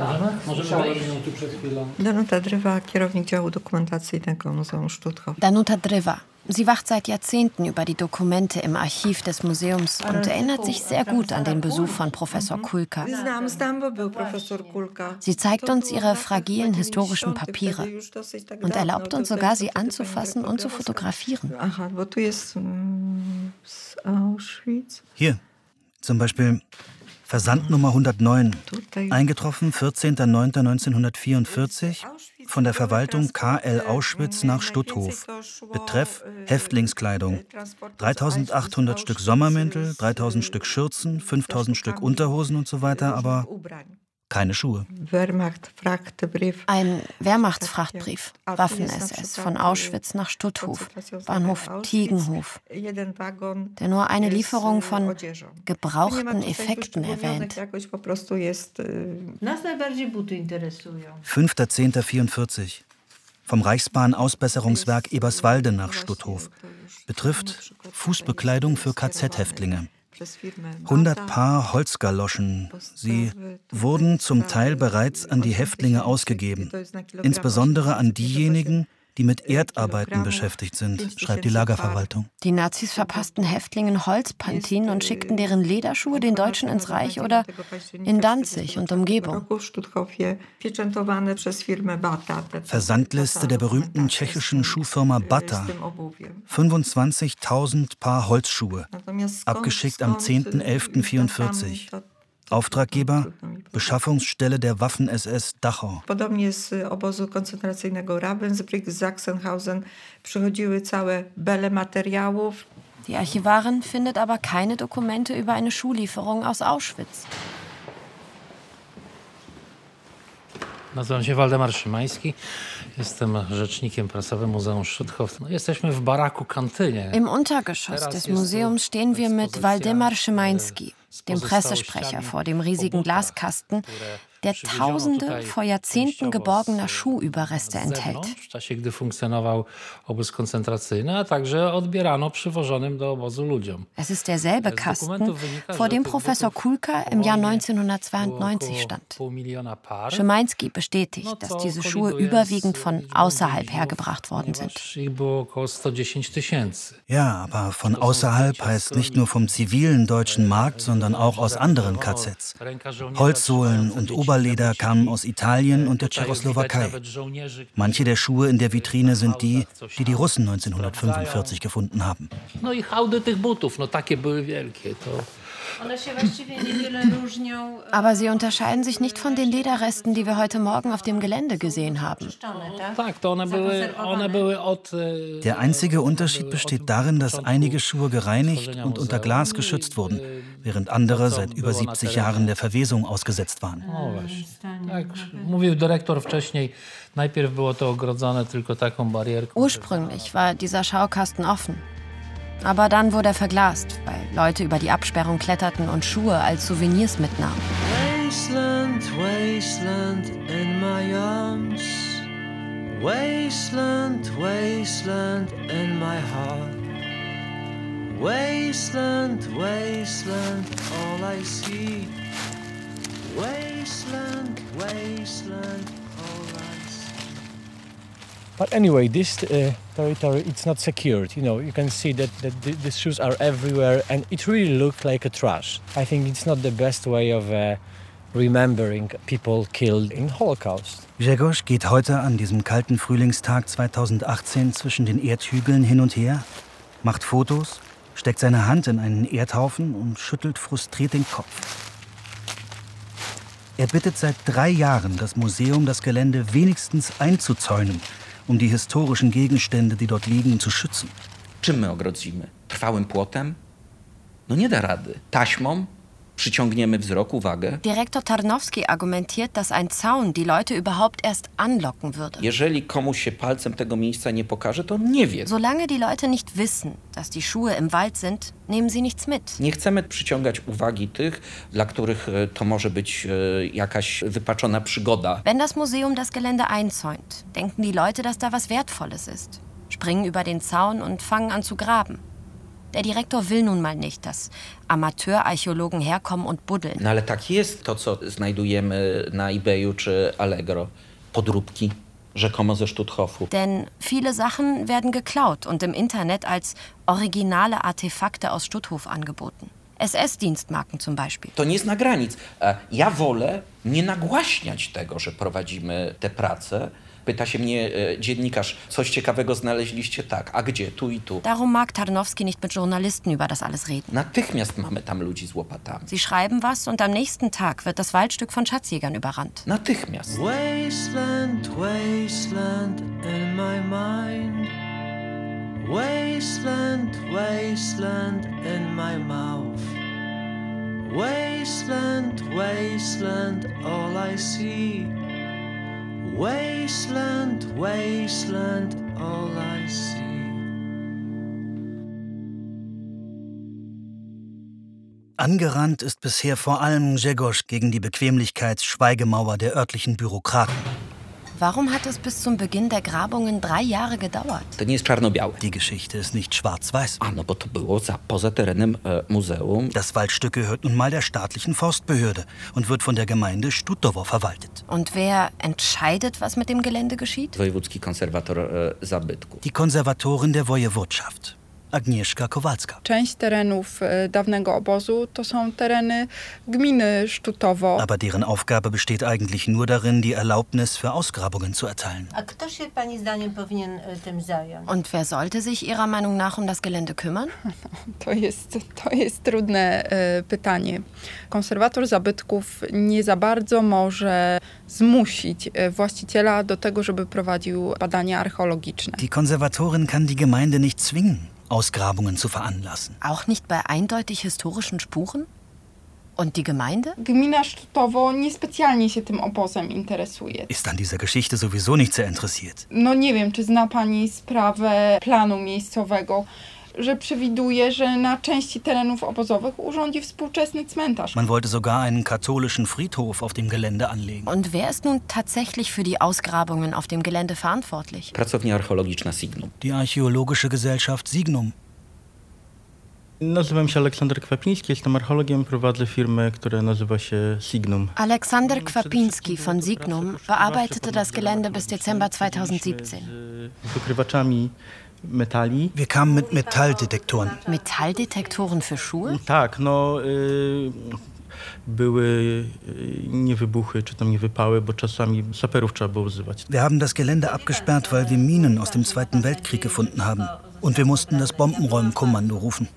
Tak. Możemy wejść? tu przed chwilą. Danuta Drywa, kierownik działu dokumentacyjnego Muzeum Stutthof. Danuta Drywa. Sie wacht seit Jahrzehnten über die Dokumente im Archiv des Museums und erinnert sich sehr gut an den Besuch von Professor Kulka. Sie zeigt uns ihre fragilen historischen Papiere und erlaubt uns sogar, sie anzufassen und zu fotografieren. Hier, zum Beispiel Versand Nummer 109, eingetroffen 14.09.1944 von der Verwaltung KL Auschwitz nach Stutthof. Betreff Häftlingskleidung. 3800 Stück Sommermäntel, 3000 Stück Schürzen, 5000 Stück Unterhosen und so weiter, aber keine Schuhe. Ein Wehrmachtsfrachtbrief, Waffen-SS, von Auschwitz nach Stutthof, Bahnhof Tiegenhof, der nur eine Lieferung von gebrauchten Effekten erwähnt. 5.10.44 vom Reichsbahn-Ausbesserungswerk Eberswalde nach Stutthof. Betrifft Fußbekleidung für KZ-Häftlinge. 100 Paar Holzgaloschen. Sie wurden zum Teil bereits an die Häftlinge ausgegeben, insbesondere an diejenigen, die mit Erdarbeiten beschäftigt sind, schreibt die Lagerverwaltung. Die Nazis verpassten Häftlingen Holzpantinen und schickten deren Lederschuhe den Deutschen ins Reich oder in Danzig und Umgebung. Versandliste der berühmten tschechischen Schuhfirma Bata. 25.000 Paar Holzschuhe, abgeschickt am 10.11.44. Auftraggeber Beschaffungsstelle der Waffen-SS Dachau. Podobnie z obozu koncentracyjnego Ravensbrück, Sachsenhausen przychodziły całe bele materiałów. Die Archivarin findet aber keine Dokumente über eine Schullieferung aus Auschwitz. Nazywam się Waldemar Szymański. Jestem rzecznikiem prasowym Muzeum. No, jesteśmy w baraku kantynie. Im Untergeschoss des Museums stehen wir mit Waldemar Szymański, dem Pressesprecher, vor dem riesigen Glaskasten, der tausende vor Jahrzehnten geborgener Schuhüberreste enthält. Es ist derselbe Kasten, vor dem Professor Kulka im Jahr 1992 stand. Schimanski bestätigt, dass diese Schuhe überwiegend von außerhalb hergebracht worden sind. Ja, aber von außerhalb heißt nicht nur vom zivilen deutschen Markt, sondern auch aus anderen KZs. Holzsohlen und Oberleder kamen aus Italien und der Tschechoslowakei. Manche der Schuhe in der Vitrine sind die, die die Russen 1945 gefunden haben. No i hałdy tych butów, no takie były wielkie. To aber sie unterscheiden sich nicht von den Lederresten, die wir heute Morgen auf dem Gelände gesehen haben. Der einzige Unterschied besteht darin, dass einige Schuhe gereinigt und unter Glas geschützt wurden, während andere seit über 70 Jahren der Verwesung ausgesetzt waren. Ursprünglich war dieser Schaukasten offen. Aber dann wurde er verglast, weil Leute über die Absperrung kletterten und Schuhe als Souvenirs mitnahmen. Wasteland, wasteland in my arms. Wasteland, wasteland in my heart. Wasteland, wasteland, all I see. Wasteland, wasteland. But anyway, this uh, territory it's not secured. You know, you can see that, that the, shoes are everywhere, and it really looks like a trash. I think it's not the best way of uh, remembering people killed in Holocaust. Grzegorz geht heute an diesem kalten Frühlingstag 2018 zwischen den Erdhügeln hin und her, macht Fotos, steckt seine Hand in einen Erdhaufen und schüttelt frustriert den Kopf. Er bittet seit drei Jahren das Museum, das Gelände wenigstens einzuzäunen, um die historischen Gegenstände, die dort liegen, zu schützen. Czym my ogrodzimy? Trwałym płotem? No nie da rady. Taśmą? Przyciągniemy wzrok, uwagę. Direktor Tarnowski argumentiert, dass ein Zaun die Leute überhaupt erst anlocken würde. Jeżeli komuś się palcem tego miejsca nie pokaże, to nie wie. Solange die Leute nicht wissen, dass die Schuhe im Wald sind, nehmen sie nichts mit. Nie chcemy przyciągać uwagi tych, dla których e, to może być e, jakaś wypaczona przygoda. Wenn das Museum das Gelände einzäunt, denken die Leute, dass da was Wertvolles ist. Springen über den Zaun und fangen an zu graben. Der Direktor will nun mal nicht, dass Amateurarchäologen herkommen und buddeln. No ale tak jest to, co znajdujemy na eBayu czy Allegro. Podróbki, rzekomo ze Stutthofu. Denn viele Sachen werden geklaut und im Internet als originale Artefakte aus Stutthof angeboten. SS-Dienstmarken zum Beispiel. To nie zna granic. E, Ja wolę nie nagłaśniać tego, że prowadzimy te prace. Pyta się mnie e, dziennikarz, coś ciekawego znaleźliście? Tak. A gdzie? Tu i tu. Darum mag Tarnowski nicht mit Journalisten über das alles reden. Natychmiast mamy tam ludzi z łopatami. Sie schreiben was und am nächsten Tag wird das Waldstück von Schatzjägern überrannt. Natychmiast. Wasteland, wasteland in my mind. Wasteland, wasteland in my mouth. Wasteland, wasteland, all I see. Wasteland, wasteland, all I see. Angerannt ist bisher vor allem Grzegorz gegen die Bequemlichkeitsschweigemauer der örtlichen Bürokraten. Warum hat es bis zum Beginn der Grabungen drei Jahre gedauert? To nie jest czarno-białe. Die Geschichte ist nicht schwarz-weiß. A no bo to było za, poza terenem e, muzeum. Das Waldstück gehört nun mal der staatlichen Forstbehörde und wird von der Gemeinde Stutowo verwaltet. Und wer entscheidet, was mit dem Gelände geschieht? Wojewódzki konserwator e. Die Konservatorin der Wojewodschaft. Agnieszka Kowalska. Część terenów e, dawnego obozu to są tereny gminy Sztutowo. Aber deren Aufgabe besteht eigentlich nur darin, die Erlaubnis für Ausgrabungen zu erteilen. A kto się pani zdaniem powinien e, tym zająć? Und wer sollte sich Ihrer Meinung nach um das Gelände kümmern? To jest, to jest trudne e, pytanie. Konserwator zabytków nie za bardzo może zmusić właściciela do tego, żeby prowadził badania archeologiczne. Die Konservatorin kann die Gemeinde nicht zwingen, Ausgrabungen zu veranlassen. Auch nicht bei eindeutig historischen Spuren? Und die Gemeinde? Gmina Sztutowo niespecjalnie się tym obozem interesuje. Ist an dieser Geschichte sowieso nicht sehr interessiert. No nie wiem, czy zna pani sprawę planu miejscowego. Że przewiduje, że na części terenów obozowych urządzi współczesny cmentarz. Man wollte sogar einen katholischen Friedhof auf dem Gelände anlegen. Und wer ist nun tatsächlich für die Ausgrabungen auf dem Gelände verantwortlich? Pracownia archeologiczna Signum. Die Archäologische Gesellschaft Signum. Nazywam się Aleksander Kwapiński, jestem archeologiem, prowadzę firmę, która nazywa się Signum. Alexander Kwapinski von Signum bearbeitete das Gelände bis Dezember 2017. Wykrywaczami metali. Wir kamen mit Metalldetektoren. Metalldetektoren für Schuhe? Tak, no y, były y, niewybuchy czy tam niewypały, bo czasami saperów trzeba było wzywać. Wir haben das Gelände abgesperrt, weil wir Minen aus dem Zweiten Weltkrieg gefunden haben. Und wir mussten das Bombenräumkommando rufen.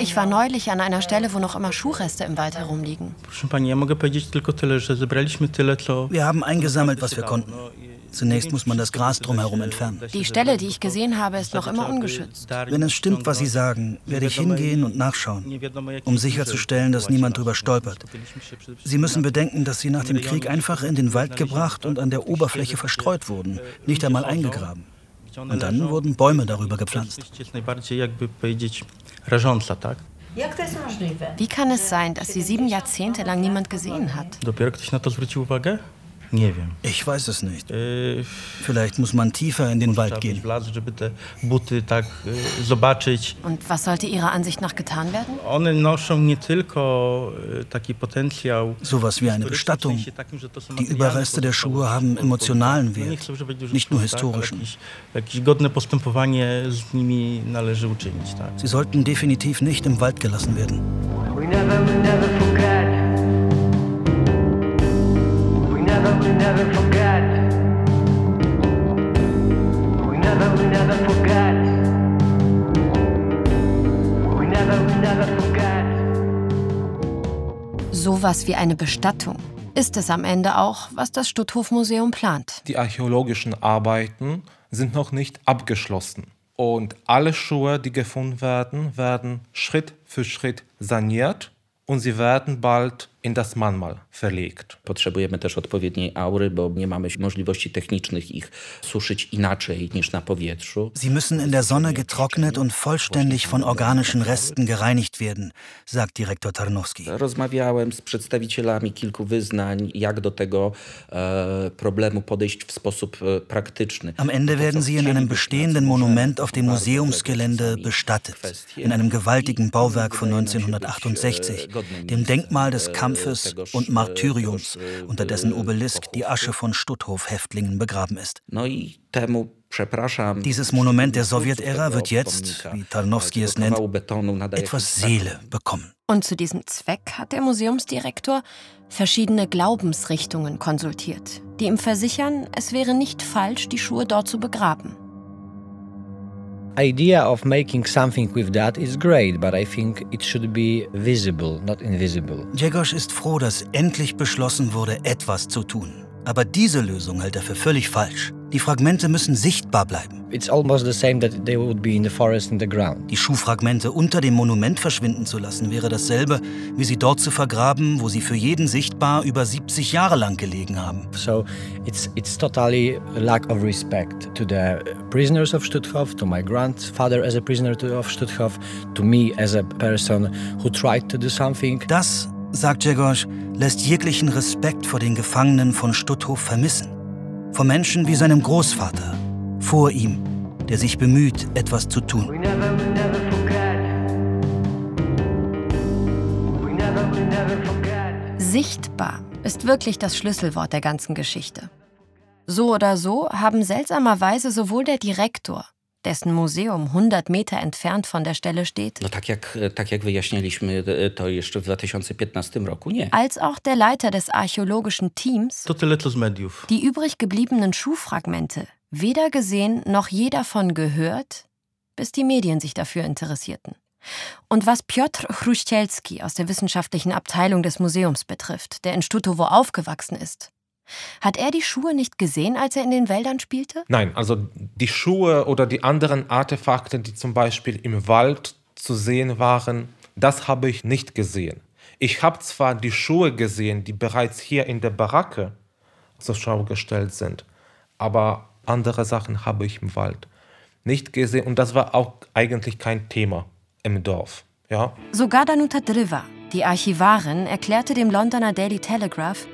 Ich war neulich an einer Stelle, wo noch immer Schuhreste im Wald herumliegen. Wir haben eingesammelt, was wir konnten. Zunächst muss man das Gras drumherum entfernen. Die Stelle, die ich gesehen habe, ist noch immer ungeschützt. Wenn es stimmt, was Sie sagen, werde ich hingehen und nachschauen, um sicherzustellen, dass niemand drüber stolpert. Sie müssen bedenken, dass sie nach dem Krieg einfach in den Wald gebracht und an der Oberfläche verstreut wurden, nicht einmal eingegraben. Und dann wurden Bäume darüber gepflanzt. Wie kann es sein, dass sie sieben Jahrzehnte lang niemand gesehen hat? Nie wiem. Ich weiß es nicht. Vielleicht muss man tiefer in den Wald gehen. żeby te buty tak zobaczyć. Und was sollte Ihrer Ansicht nach getan werden? One noszą nie tylko taki Potenzial. Sowas wie eine Bestattung. Die Überreste der Schuhe haben emotionalen Wert, nicht nur historischen. Jakieś godne postępowanie z nimi należy uczynić. Tak? Sie sollten definitiv nicht im Wald gelassen werden. We never, we never Sowas wie eine Bestattung. Ist es am Ende auch, was das Stutthof-Museum plant? Die archäologischen Arbeiten sind noch nicht abgeschlossen. Und alle Schuhe, die gefunden werden, werden Schritt für Schritt saniert und sie werden bald in das Mahnmal verlegt. Potrzebujemy też odpowiedniej aury, bo nie mamy możliwości technicznych ich suszyć inaczej niż na powietrzu. Sie müssen in der Sonne getrocknet und vollständig von organischen Resten gereinigt werden, sagt Direktor Tarnowski. Rozmawiałem z przedstawicielami kilku wyznań, jak do tego e, problemu podejść w sposób e, praktyczny. Am Ende werden sie in einem bestehenden Monument auf dem Museumsgelände bestattet, in einem gewaltigen Bauwerk von 1968, dem Denkmal des Kampfes Kampfes und Martyriums, unter dessen Obelisk die Asche von Stutthof-Häftlingen begraben ist. Dieses Monument der Sowjetära wird jetzt, wie Tarnowski es nennt, etwas Seele bekommen. Und zu diesem Zweck hat der Museumsdirektor verschiedene Glaubensrichtungen konsultiert, die ihm versichern, es wäre nicht falsch, die Schuhe dort zu begraben idea of making something with that is great, but I think it should be visible, not invisible. Jegos ist froh, dass endlich beschlossen wurde, etwas zu tun. Aber diese Lösung hält er für völlig falsch. Die Fragmente müssen sichtbar bleiben. It's almost the same that they would be in the forest in the ground. Die Schuhfragmente unter dem Monument verschwinden zu lassen, wäre dasselbe, wie sie dort zu vergraben, wo sie für jeden sichtbar über 70 Jahre lang gelegen haben. So it's it's totally lack of respect to the prisoners of Stutthof, to my grandfather as a prisoner of Stutthof, to me as a person who tried to do something. Das, sagt Jegosch, lässt jeglichen Respekt vor den Gefangenen von Stutthof vermissen. Vor Menschen wie seinem Großvater, vor ihm, der sich bemüht, etwas zu tun. Sichtbar ist wirklich das Schlüsselwort der ganzen Geschichte. So oder so haben seltsamerweise sowohl der Direktor dessen Museum 100 Meter entfernt von der Stelle steht. No tak jak, tak jak wyjaśniliśmy to jeszcze w 2015 roku, nie. Als auch der Leiter des archäologischen Teams, to tyle co z mediów. die übrig gebliebenen Schuhfragmente weder gesehen noch je davon gehört, bis die Medien sich dafür interessierten. Und was Piotr Chruścielski aus der wissenschaftlichen Abteilung des Museums betrifft, der in Stutowo aufgewachsen ist, hat er die Schuhe nicht gesehen, als er in den Wäldern spielte? Nein, also die Schuhe oder die anderen Artefakte, die zum Beispiel im Wald zu sehen waren, das habe ich nicht gesehen. Ich habe zwar die Schuhe gesehen, die bereits hier in der Baracke zur Schau gestellt sind, aber andere Sachen habe ich im Wald nicht gesehen und das war auch eigentlich kein Thema im Dorf. Ja? Sogar Danuta Driva, die Archivarin, erklärte dem Londoner Daily Telegraph,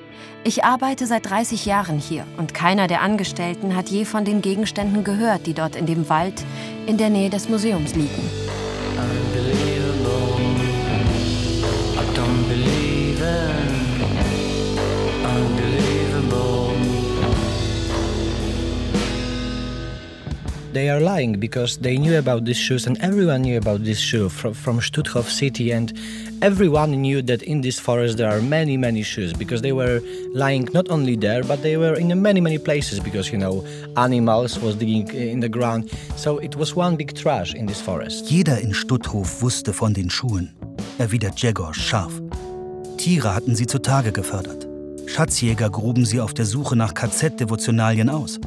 ich arbeite seit 30 Jahren hier und keiner der Angestellten hat je von den Gegenständen gehört, die dort in dem Wald in der Nähe des Museums liegen. They are lying because they knew about these shoes and everyone knew about this shoe from, from Stutthof city and everyone knew that in this forest there are many many shoes because they were lying not only there but they were in many many places because you know animals was digging in the ground. So it was one big trash in this forest. Jeder in Stutthof wusste von den Schuhen erwidert Jegor scharf. Tiere hatten sie zutage gefördert. Schatzjäger gruben sie auf der Suche nach KZ-Devotionalien aus.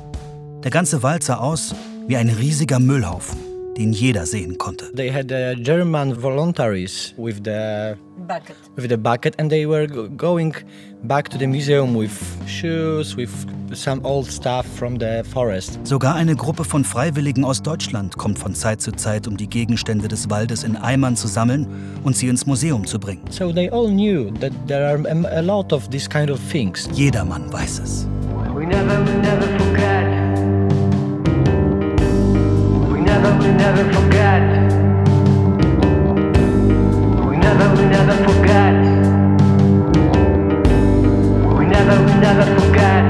Der ganze Wald sah aus wie ein riesiger Müllhaufen, den jeder sehen konnte. They had uh, German voluntaries with the bucket. with the bucket and they were going back to the museum with shoes, with some old stuff from the forest. Sogar eine Gruppe von Freiwilligen aus Deutschland kommt von Zeit zu Zeit, um die Gegenstände des Waldes in Eimern zu sammeln und sie ins Museum zu bringen. So they all knew that there are a lot of these kind of things. Jedermann weiß es. We never, we never never, we never forget. We never, we never forget. We never, we never forget.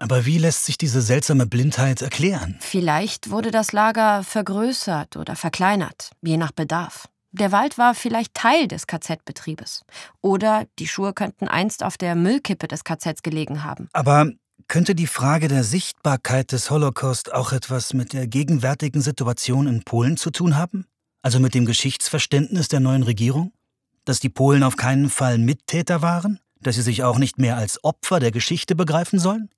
Aber wie lässt sich diese seltsame Blindheit erklären? Vielleicht wurde das Lager vergrößert oder verkleinert, je nach Bedarf. Der Wald war vielleicht Teil des KZ-Betriebes. Oder die Schuhe könnten einst auf der Müllkippe des KZs gelegen haben. Aber könnte die Frage der Sichtbarkeit des Holocaust auch etwas mit der gegenwärtigen Situation in Polen zu tun haben? Also mit dem Geschichtsverständnis der neuen Regierung? Dass die Polen auf keinen Fall Mittäter waren? Dass sie sich auch nicht mehr als Opfer der Geschichte begreifen sollen?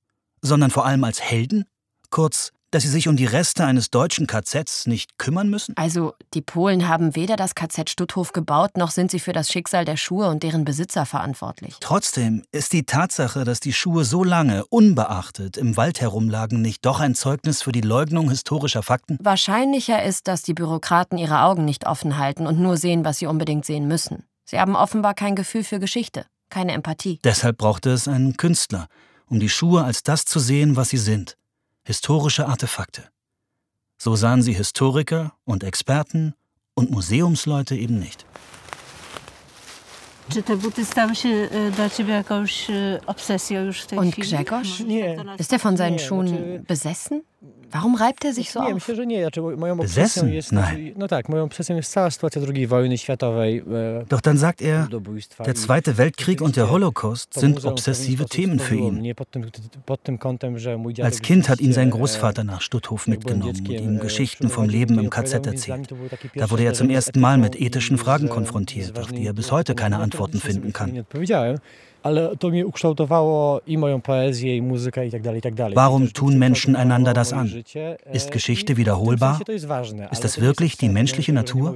Sondern vor allem als Helden? Kurz, dass sie sich um die Reste eines deutschen KZs nicht kümmern müssen? Also, die Polen haben weder das KZ Stutthof gebaut, noch sind sie für das Schicksal der Schuhe und deren Besitzer verantwortlich. Trotzdem ist die Tatsache, dass die Schuhe so lange unbeachtet im Wald herumlagen, nicht doch ein Zeugnis für die Leugnung historischer Fakten? Wahrscheinlicher ist, dass die Bürokraten ihre Augen nicht offen halten und nur sehen, was sie unbedingt sehen müssen. Sie haben offenbar kein Gefühl für Geschichte, keine Empathie. Deshalb brauchte es einen Künstler, um die Schuhe als das zu sehen, was sie sind historische Artefakte. So sahen sie Historiker und Experten und Museumsleute eben nicht. W tej Und? Grzegorz? Ist er von seinen Schuhen besessen? Warum reibt er sich so Nie, auf? myślę, że nie. Znaczy, moją obsesją Besessen? jest... Nein. No tak, moją obsesją jest cała sytuacja II wojny światowej. e, Doch dann sagt er, der Zweite Weltkrieg und der Holocaust sind obsessive Themen für ihn. Als Kind hat ihn sein rzeczywiście, Großvater nach Stutthof mitgenommen und ihm e, Geschichten vom Leben im KZ erzählt. Da wurde er zum ersten Mal mit ethischen Fragen konfrontiert, auf die er bis heute keine Antworten finden kann. Nie odpowiedziałem, ale to mnie ukształtowało i moją poezję, i muzykę i tak dalej, i tak dalej. Warum tun Menschen einander das an? e, Ist Geschichte wiederholbar? Ist das wirklich die menschliche Natur?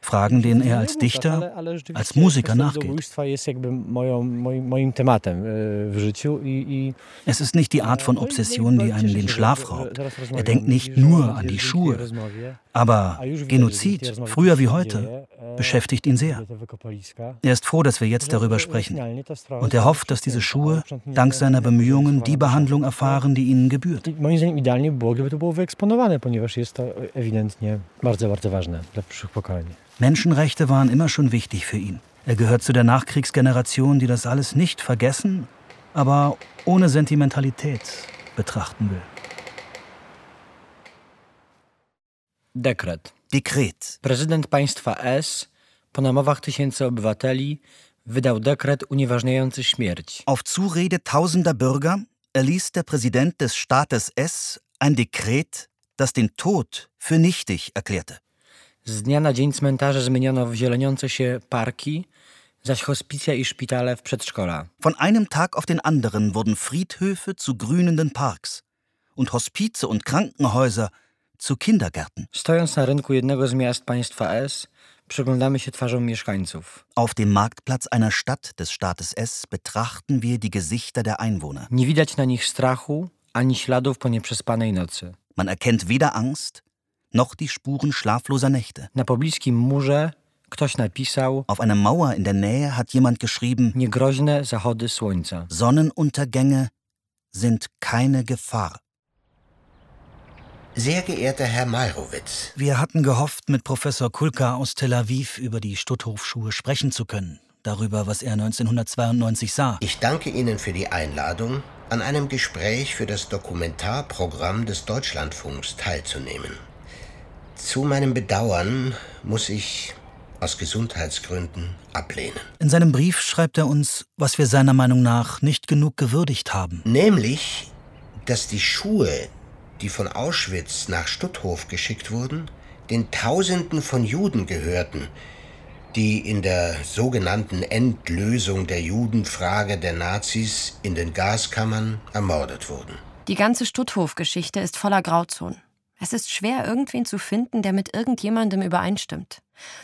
Fragen, denen er als Dichter, als Musiker nachgeht. e, Es ist nicht die Art von Obsession, die einem den Schlaf raubt. Er denkt nicht nur an die Schuhe. Aber Genozid, früher wie heute, beschäftigt ihn sehr. Er ist froh, dass wir jetzt darüber sprechen. Und er hofft, dass diese Schuhe dank seiner Bemühungen die Behandlung erfahren, die ihnen gebührt. Moim zdaniem idealnie by było, gdyby to było wyeksponowane, ponieważ jest to ewidentnie bardzo, bardzo ważne dla przyszłych pokoleń. Menschenrechte waren immer schon wichtig für ihn. Er gehört zu der Nachkriegsgeneration, die das alles nicht vergessen, aber ohne Sentimentalität betrachten will. Dekret. Dekret. Prezydent państwa S po namowach tysięcy obywateli wydał dekret unieważniający śmierć. Auf Zurede tausender Bürger erließ der Präsident des Staates S ein Dekret, das den Tod für nichtig erklärte. Z dnia na dzień cmentarze zmieniono w zieleniące się parki, zaś hospicja i szpitale w przedszkola. Von einem Tag auf den anderen wurden Friedhöfe zu grünenden Parks und Hospize und Krankenhäuser zu Kindergärten. Stojąc na rynku jednego z miast państwa S, Przyglądamy się twarzom mieszkańców. Auf dem Marktplatz einer Stadt des Staates S betrachten wir die Gesichter der Einwohner. Nie widać na nich strachu ani śladów po nieprzespanej nocy. Man erkennt weder Angst noch die Spuren schlafloser Nächte. Na pobliskim murze ktoś napisał: Auf einer Mauer in der Nähe hat jemand geschrieben: Niegroźne zachody słońca. Sonnenuntergänge sind keine Gefahr. Sehr geehrter Herr Meirowitz. Wir hatten gehofft, mit Professor Kulka aus Tel Aviv über die Stutthofschuhe sprechen zu können. Darüber, was er 1992 sah. Ich danke Ihnen für die Einladung, an einem Gespräch für das Dokumentarprogramm des Deutschlandfunks teilzunehmen. Zu meinem Bedauern muss ich aus Gesundheitsgründen ablehnen. In seinem Brief schreibt er uns, was wir seiner Meinung nach nicht genug gewürdigt haben. Nämlich, dass die Schuhe, die von Auschwitz nach Stutthof geschickt wurden, den Tausenden von Juden gehörten, die in der sogenannten Endlösung der Judenfrage der Nazis in den Gaskammern ermordet wurden. Die ganze Stutthof-Geschichte ist voller Grauzonen. Es ist schwer, irgendwen zu finden, der mit irgendjemandem übereinstimmt.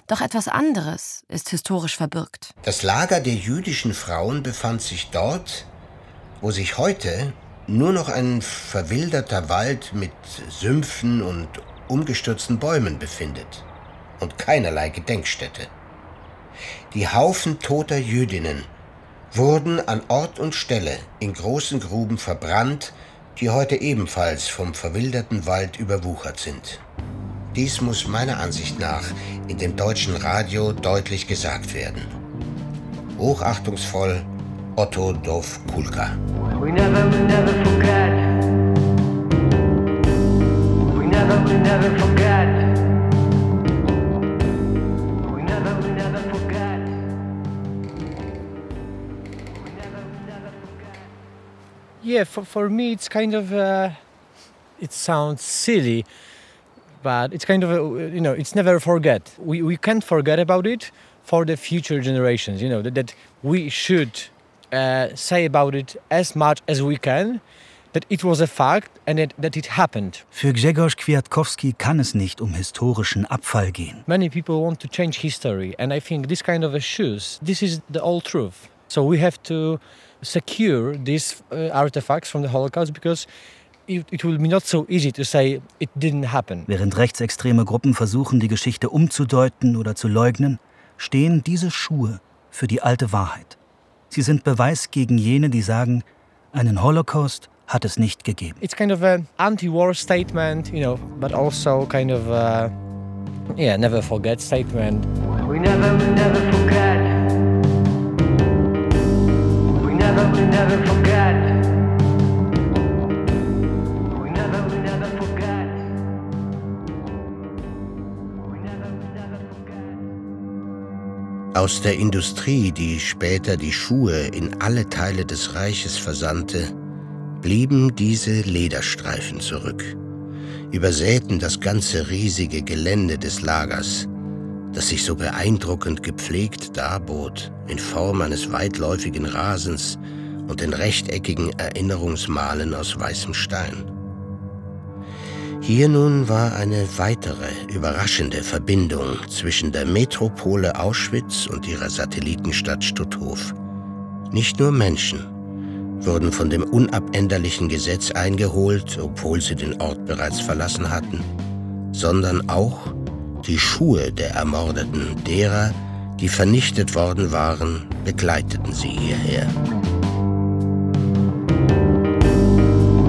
Doch etwas anderes ist historisch verbirgt. Das Lager der jüdischen Frauen befand sich dort, wo sich heute nur noch ein verwilderter Wald mit Sümpfen und umgestürzten Bäumen befindet und keinerlei Gedenkstätte. Die Haufen toter Jüdinnen wurden an Ort und Stelle in großen Gruben verbrannt, die heute ebenfalls vom verwilderten Wald überwuchert sind. Dies muss meiner Ansicht nach in dem deutschen Radio deutlich gesagt werden. Hochachtungsvoll Otto Dov Kulka. We never, we never forget. We never, we never forget. Yeah, for, for me, it's kind of, uh, it sounds silly, but it's kind of, a, you know, it's never forget. We, we can't forget about it for the future generations, you know, that, that we should uh, say about it as much as we can, that it was a fact and that, that it happened. Für Grzegorz Kwiatkowski kann es nicht um historischen Abfall gehen. Many people want to change history, and I think this kind of issues, this is the old truth. So we have to secure these uh, artifacts from the Holocaust because it, it will be not so easy to say it didn't happen. Während rechtsextreme Gruppen versuchen, die Geschichte umzudeuten oder zu leugnen, stehen diese Schuhe für die alte Wahrheit. Sie sind Beweis gegen jene, die sagen, einen Holocaust hat es nicht gegeben. It's kind of an anti-war statement, you know, but also kind of a, yeah, never forget statement. We never, we never forget. never, we never forget. Aus der Industrie, die später die Schuhe in alle Teile des Reiches versandte, blieben diese Lederstreifen zurück, übersäten das ganze riesige Gelände des Lagers das sich so beeindruckend gepflegt darbot, in Form eines weitläufigen Rasens und den rechteckigen Erinnerungsmalen aus weißem Stein. Hier nun war eine weitere überraschende Verbindung zwischen der Metropole Auschwitz und ihrer Satellitenstadt Stutthof. Nicht nur Menschen wurden von dem unabänderlichen Gesetz eingeholt, obwohl sie den Ort bereits verlassen hatten, sondern auch die Schuhe der Ermordeten, derer, die vernichtet worden waren, begleiteten sie hierher.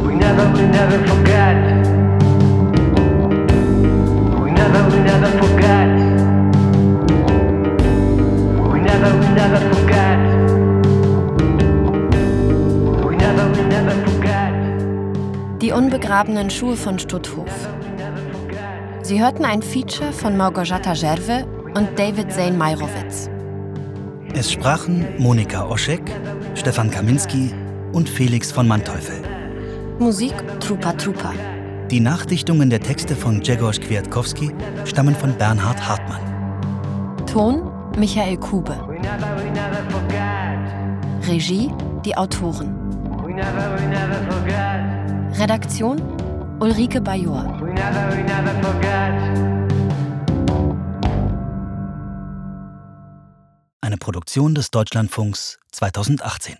We never, we never never, we never forget. We never, we never forget. We never, we never forget. Die unbegrabenen Schuhe von Stutthof. Sie hörten ein Feature von Małgorzata Żerwe und David Zane Meirowitz. Es sprachen Monika Oschek, Stefan Kaminski und Felix von Manteuffel. Musik Trupa Trupa. Die Nachdichtungen der Texte von Grzegorz Kwiatkowski stammen von Bernhard Hartmann. Ton Michael Kube. Regie die Autoren. Redaktion Ulrike Bajor. Produktion des Deutschlandfunks 2018.